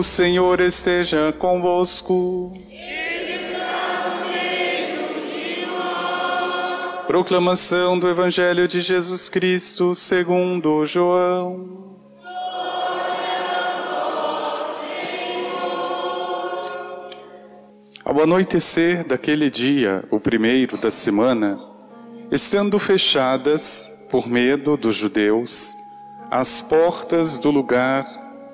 O Senhor esteja convosco. Proclamação do Evangelho de Jesus Cristo segundo João. Ao anoitecer daquele dia, o primeiro da semana, estando fechadas, por medo dos judeus, as portas do lugar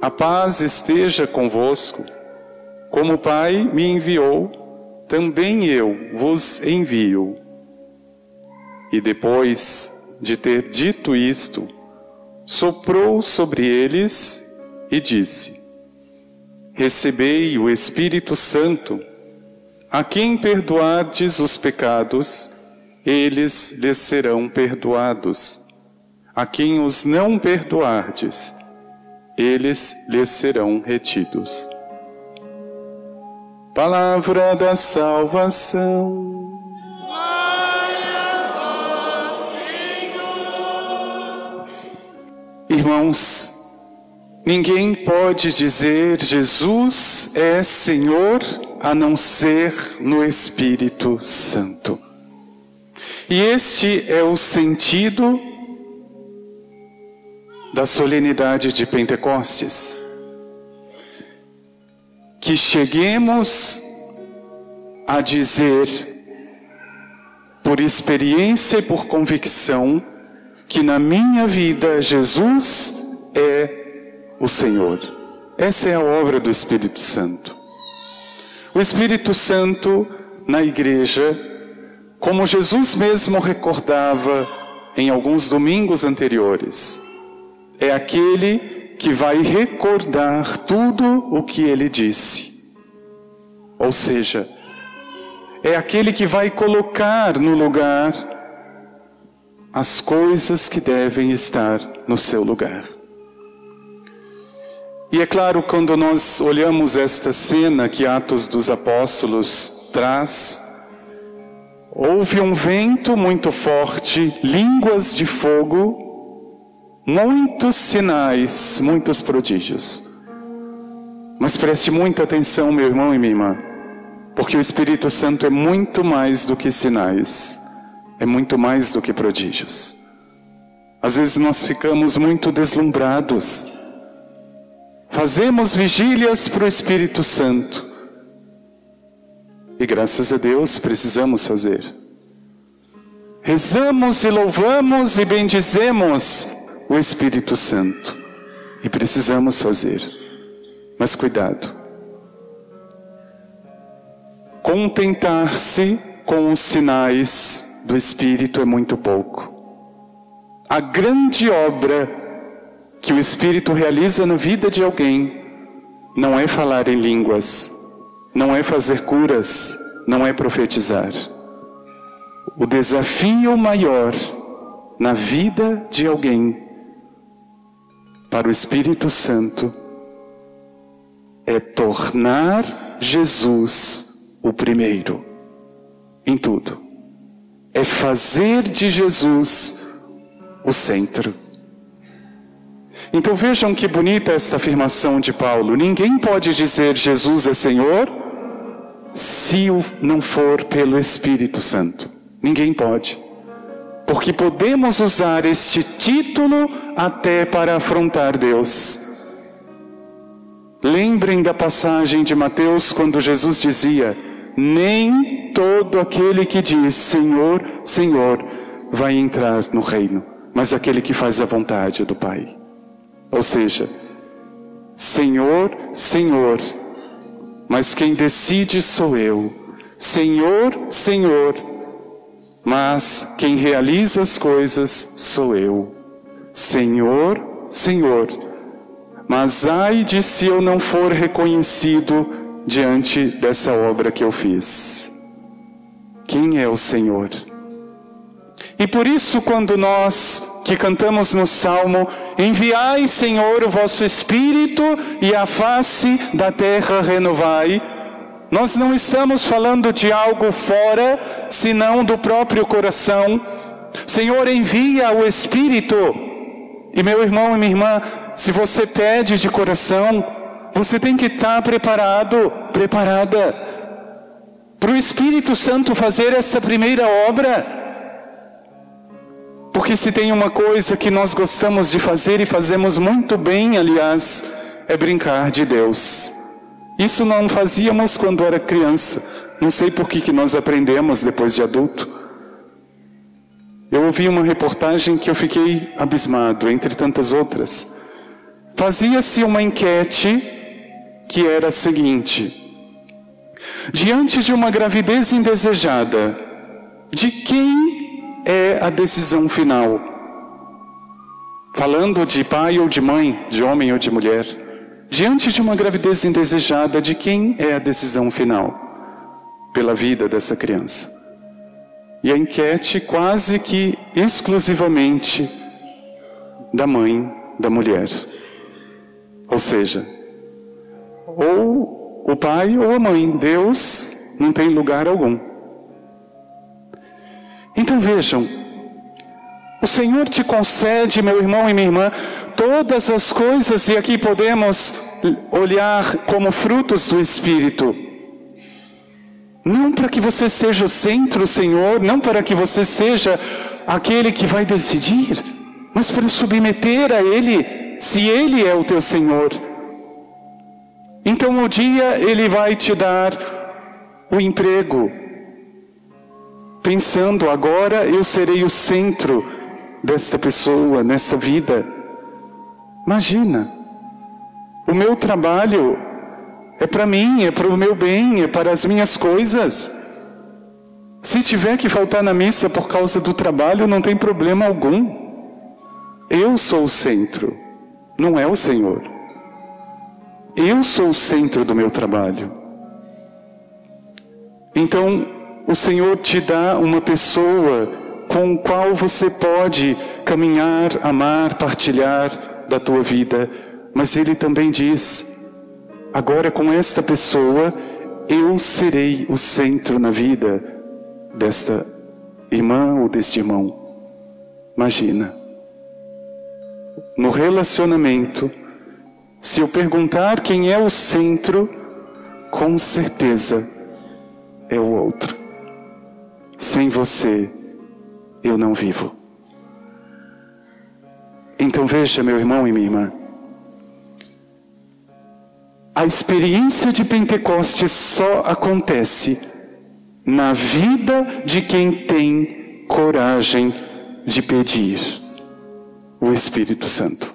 A paz esteja convosco. Como o Pai me enviou, também eu vos envio. E depois de ter dito isto, soprou sobre eles e disse: Recebei o Espírito Santo. A quem perdoardes os pecados, eles lhes serão perdoados. A quem os não perdoardes, eles lhes serão retidos. Palavra da salvação. Irmãos, ninguém pode dizer Jesus é Senhor a não ser no Espírito Santo. E este é o sentido da solenidade de Pentecostes que cheguemos a dizer, por experiência e por convicção, que na minha vida Jesus é o Senhor. Essa é a obra do Espírito Santo. O Espírito Santo na igreja, como Jesus mesmo recordava em alguns domingos anteriores, é aquele que vai recordar tudo o que ele disse. Ou seja, é aquele que vai colocar no lugar as coisas que devem estar no seu lugar. E é claro, quando nós olhamos esta cena que Atos dos Apóstolos traz, houve um vento muito forte, línguas de fogo, muitos sinais, muitos prodígios. Mas preste muita atenção, meu irmão e minha irmã, porque o Espírito Santo é muito mais do que sinais, é muito mais do que prodígios. Às vezes nós ficamos muito deslumbrados, fazemos vigílias para o Espírito Santo, e graças a Deus precisamos fazer. Rezamos e louvamos e bendizemos o Espírito Santo. E precisamos fazer. Mas cuidado. Contentar-se com os sinais do Espírito é muito pouco. A grande obra que o Espírito realiza na vida de alguém não é falar em línguas, não é fazer curas, não é profetizar. O desafio maior na vida de alguém para o Espírito Santo é tornar Jesus o primeiro em tudo. É fazer de Jesus o centro. Então vejam que bonita esta afirmação de Paulo. Ninguém pode dizer Jesus é Senhor se não for pelo Espírito Santo. Ninguém pode porque podemos usar este título até para afrontar Deus. Lembrem da passagem de Mateus quando Jesus dizia: Nem todo aquele que diz Senhor, Senhor vai entrar no reino, mas aquele que faz a vontade do Pai. Ou seja, Senhor, Senhor, mas quem decide sou eu. Senhor, Senhor, mas quem realiza as coisas sou eu. Senhor, Senhor, mas ai de se eu não for reconhecido diante dessa obra que eu fiz. Quem é o Senhor? E por isso, quando nós que cantamos no Salmo, enviai, Senhor, o vosso Espírito e a face da terra renovai, nós não estamos falando de algo fora, senão do próprio coração. Senhor, envia o Espírito. E meu irmão e minha irmã, se você pede de coração, você tem que estar preparado, preparada, para o Espírito Santo fazer essa primeira obra. Porque se tem uma coisa que nós gostamos de fazer e fazemos muito bem, aliás, é brincar de Deus. Isso não fazíamos quando era criança. Não sei por que, que nós aprendemos depois de adulto. Eu ouvi uma reportagem que eu fiquei abismado, entre tantas outras. Fazia-se uma enquete que era a seguinte: diante de uma gravidez indesejada, de quem é a decisão final. Falando de pai ou de mãe, de homem ou de mulher, diante de uma gravidez indesejada, de quem é a decisão final pela vida dessa criança? E a enquete quase que exclusivamente da mãe da mulher. Ou seja, ou o pai ou a mãe, Deus não tem lugar algum. Então vejam, o Senhor te concede, meu irmão e minha irmã, todas as coisas, e aqui podemos olhar como frutos do Espírito. Não para que você seja o centro, Senhor, não para que você seja aquele que vai decidir, mas para submeter a Ele, se Ele é o teu Senhor. Então um dia Ele vai te dar o emprego, pensando agora eu serei o centro desta pessoa, nesta vida. Imagina, o meu trabalho é para mim, é para o meu bem, é para as minhas coisas. Se tiver que faltar na missa por causa do trabalho, não tem problema algum. Eu sou o centro, não é o Senhor. Eu sou o centro do meu trabalho. Então, o Senhor te dá uma pessoa com o qual você pode caminhar, amar, partilhar da tua vida. Mas Ele também diz: agora com esta pessoa eu serei o centro na vida desta irmã ou deste irmão. Imagina. No relacionamento, se eu perguntar quem é o centro, com certeza é o outro. Sem você, eu não vivo. Então veja, meu irmão e minha irmã, a experiência de Pentecostes só acontece na vida de quem tem coragem de pedir o Espírito Santo.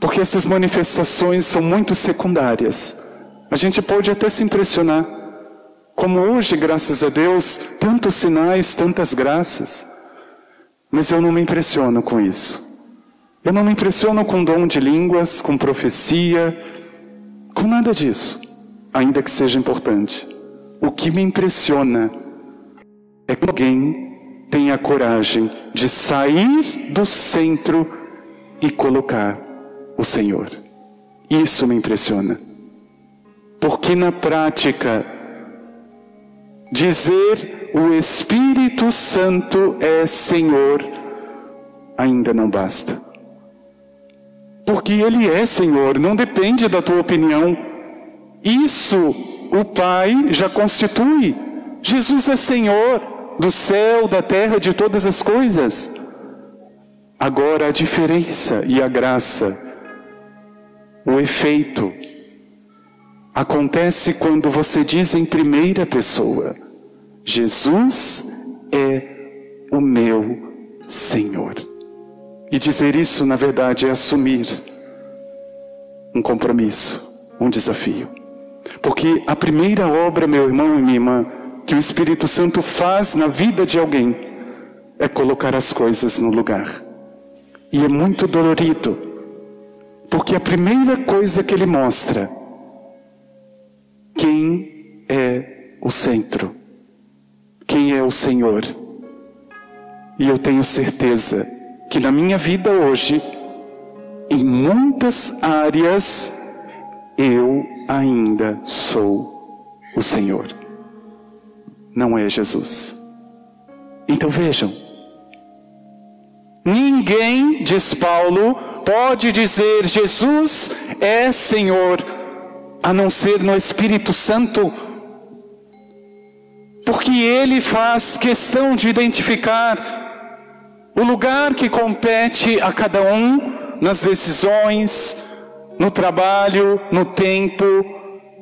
Porque essas manifestações são muito secundárias. A gente pode até se impressionar. Como hoje, graças a Deus, tantos sinais, tantas graças. Mas eu não me impressiono com isso. Eu não me impressiono com dom de línguas, com profecia, com nada disso, ainda que seja importante. O que me impressiona é que alguém tenha coragem de sair do centro e colocar o Senhor. Isso me impressiona. Porque na prática, dizer o Espírito Santo é Senhor ainda não basta. Porque Ele é Senhor, não depende da tua opinião. Isso o Pai já constitui. Jesus é Senhor do céu, da terra, de todas as coisas. Agora a diferença e a graça, o efeito, acontece quando você diz em primeira pessoa: Jesus é o meu Senhor. E dizer isso, na verdade, é assumir um compromisso, um desafio. Porque a primeira obra, meu irmão e minha irmã, que o Espírito Santo faz na vida de alguém é colocar as coisas no lugar. E é muito dolorido Porque a primeira coisa que ele mostra, quem é o centro, quem é o Senhor. E eu tenho certeza que na minha vida hoje, em muitas áreas, eu ainda sou o Senhor. Não é Jesus. Então vejam, ninguém, diz Paulo, pode dizer Jesus é Senhor, a não ser no Espírito Santo, porque Ele faz questão de identificar o lugar que compete a cada um nas decisões, no trabalho, no tempo,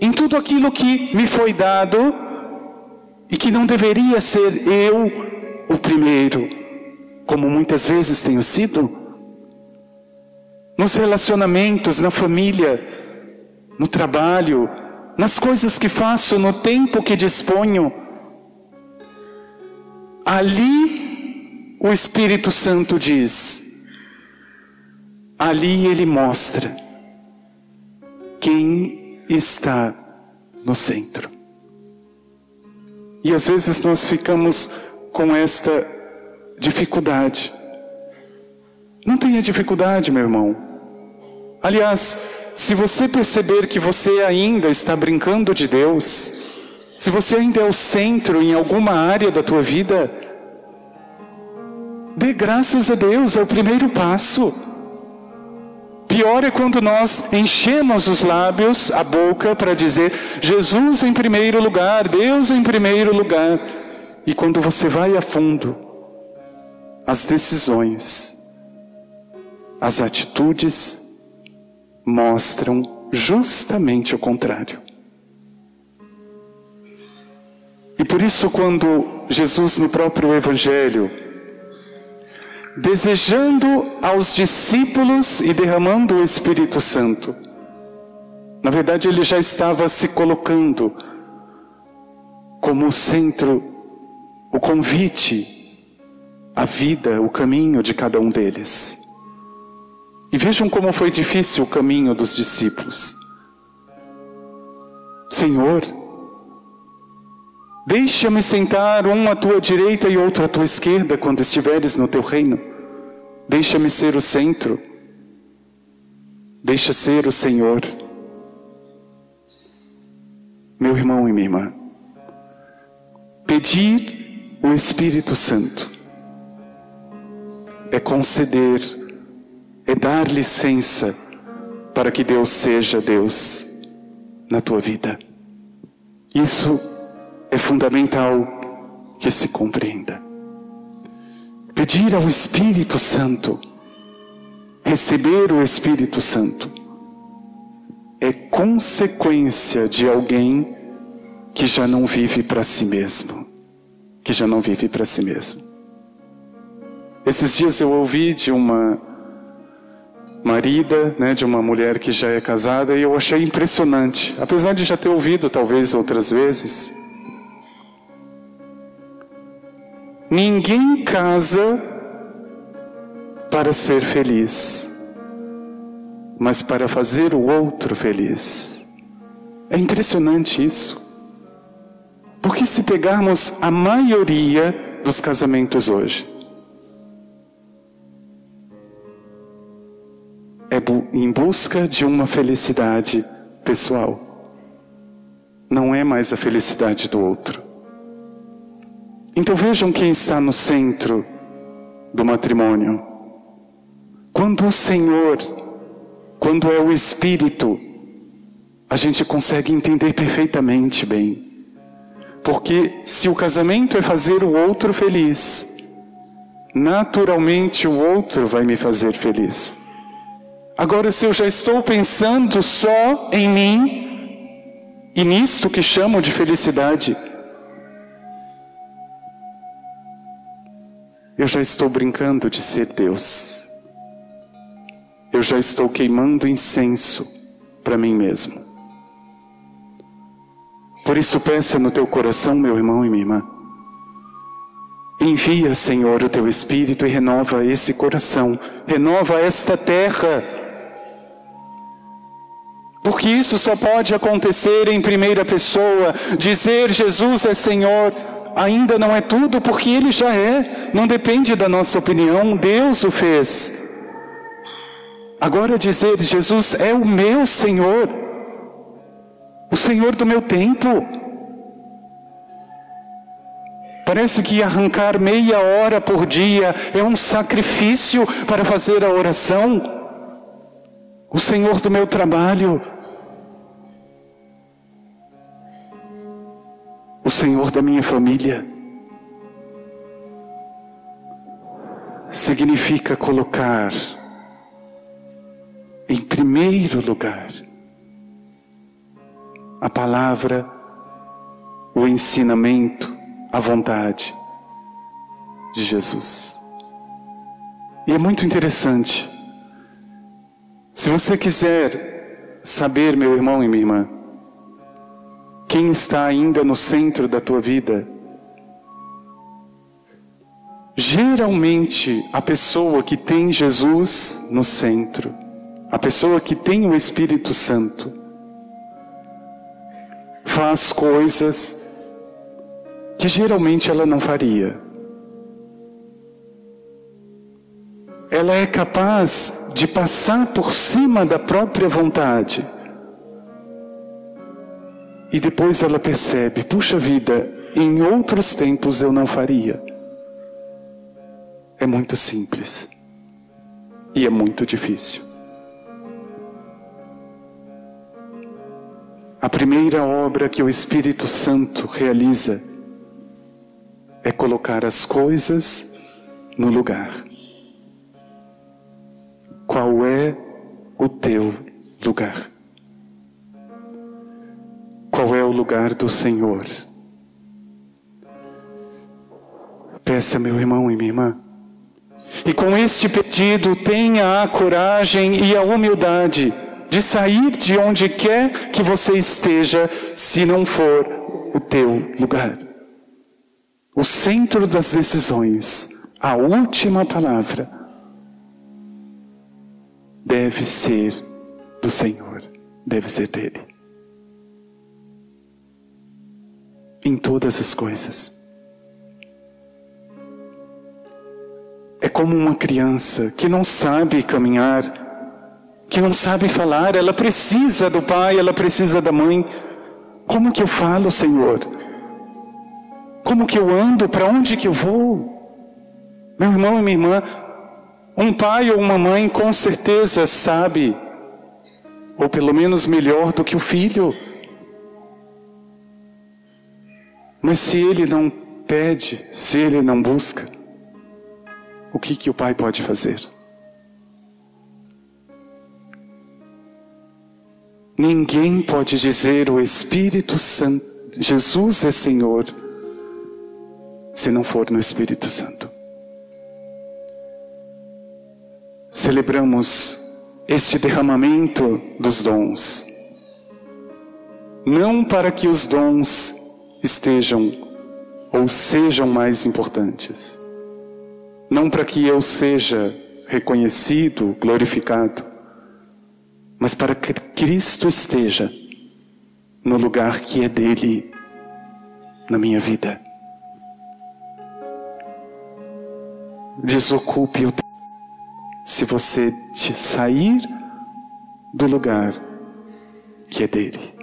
em tudo aquilo que me foi dado e que não deveria ser eu o primeiro, como muitas vezes tenho sido. Nos relacionamentos, na família, no trabalho, nas coisas que faço, no tempo que disponho. Ali o Espírito Santo diz, ali ele mostra quem está no centro. E às vezes nós ficamos com esta dificuldade. Não tenha dificuldade, meu irmão. Aliás, se você perceber que você ainda está brincando de Deus, se você ainda é o centro em alguma área da tua vida, dê graças a Deus, é o primeiro passo. Pior é quando nós enchemos os lábios, a boca, para dizer Jesus em primeiro lugar, Deus em primeiro lugar. E quando você vai a fundo, as decisões, as atitudes mostram justamente o contrário. E por isso, quando Jesus, no próprio Evangelho, desejando aos discípulos e derramando o Espírito Santo. Na verdade, ele já estava se colocando como o centro, o convite, a vida, o caminho de cada um deles. E vejam como foi difícil o caminho dos discípulos. Senhor, Deixa-me sentar um à tua direita e outro à tua esquerda quando estiveres no teu reino. Deixa-me ser o centro. Deixa ser o Senhor. Meu irmão e minha irmã, pedir o Espírito Santo é conceder, é dar licença para que Deus seja Deus na tua vida. Isso é fundamental que se compreenda. Pedir ao Espírito Santo, receber o Espírito Santo, é consequência de alguém que já não vive para si mesmo. Que já não vive para si mesmo. Esses dias eu ouvi de uma marida, né, de uma mulher que já é casada, e eu achei impressionante. Apesar de já ter ouvido talvez outras vezes, Ninguém casa para ser feliz, mas para fazer o outro feliz. É impressionante isso. Porque se pegarmos a maioria dos casamentos hoje, é em busca de uma felicidade pessoal. Não é mais a felicidade do outro. Então vejam quem está no centro do matrimônio. Quando o Senhor, quando é o Espírito, a gente consegue entender perfeitamente bem. Porque se o casamento é fazer o outro feliz, naturalmente o outro vai me fazer feliz. Agora, se eu já estou pensando só em mim e nisto que chamo de felicidade, Eu já estou brincando de ser Deus. Eu já estou queimando incenso para mim mesmo. Por isso, peça no teu coração, meu irmão e minha irmã. Envia, Senhor, o teu Espírito e renova esse coração, renova esta terra, que isso só pode acontecer em primeira pessoa. Dizer Jesus é Senhor ainda não é tudo, porque Ele já é, não depende da nossa opinião, Deus o fez. Agora dizer Jesus é o meu Senhor, o Senhor do meu tempo. Parece que arrancar meia hora por dia é um sacrifício para fazer a oração. O Senhor do meu trabalho. O Senhor da minha família. Significa colocar em primeiro lugar a palavra, o ensinamento, a vontade de Jesus. E é muito interessante. Se você quiser saber, meu irmão e minha irmã, quem está ainda no centro da tua vida, geralmente a pessoa que tem Jesus no centro, a pessoa que tem o Espírito Santo, faz coisas que geralmente ela não faria. Ela é capaz de passar por cima da própria vontade. E depois ela percebe: puxa vida, em outros tempos eu não faria. É muito simples. E é muito difícil. A primeira obra que o Espírito Santo realiza é colocar as coisas no lugar. Qual é o teu lugar? Qual é o lugar do Senhor? Peça, meu irmão e minha irmã. E com este pedido, tenha a coragem e a humildade de sair de onde quer que você esteja, se não for o teu lugar. O centro das decisões, a última palavra, deve ser do Senhor, deve ser dele. Em todas as coisas. É como uma criança que não sabe caminhar, que não sabe falar, ela precisa do pai, ela precisa da mãe. Como que eu falo, Senhor? Como que eu ando? Para onde que eu vou? Meu irmão e minha irmã, um pai ou uma mãe com certeza sabe, ou pelo menos melhor do que o filho. Mas se ele não pede, se ele não busca, o que que o pai pode fazer? Ninguém pode dizer o Espírito Santo, Jesus é Senhor se não for no Espírito Santo. Celebramos este derramamento dos dons, não para que os dons estejam ou sejam mais importantes, não para que eu seja reconhecido, glorificado, mas para que Cristo esteja no lugar que é dele na minha vida. desocupe o tempo. Se você sair do lugar que é dele.